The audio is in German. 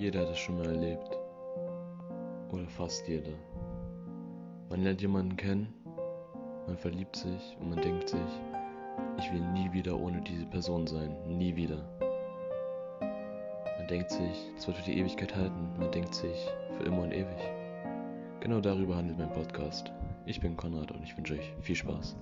Jeder hat es schon mal erlebt. Oder fast jeder. Man lernt jemanden kennen, man verliebt sich und man denkt sich, ich will nie wieder ohne diese Person sein. Nie wieder. Man denkt sich, es wird für die Ewigkeit halten. Man denkt sich, für immer und ewig. Genau darüber handelt mein Podcast. Ich bin Konrad und ich wünsche euch viel Spaß.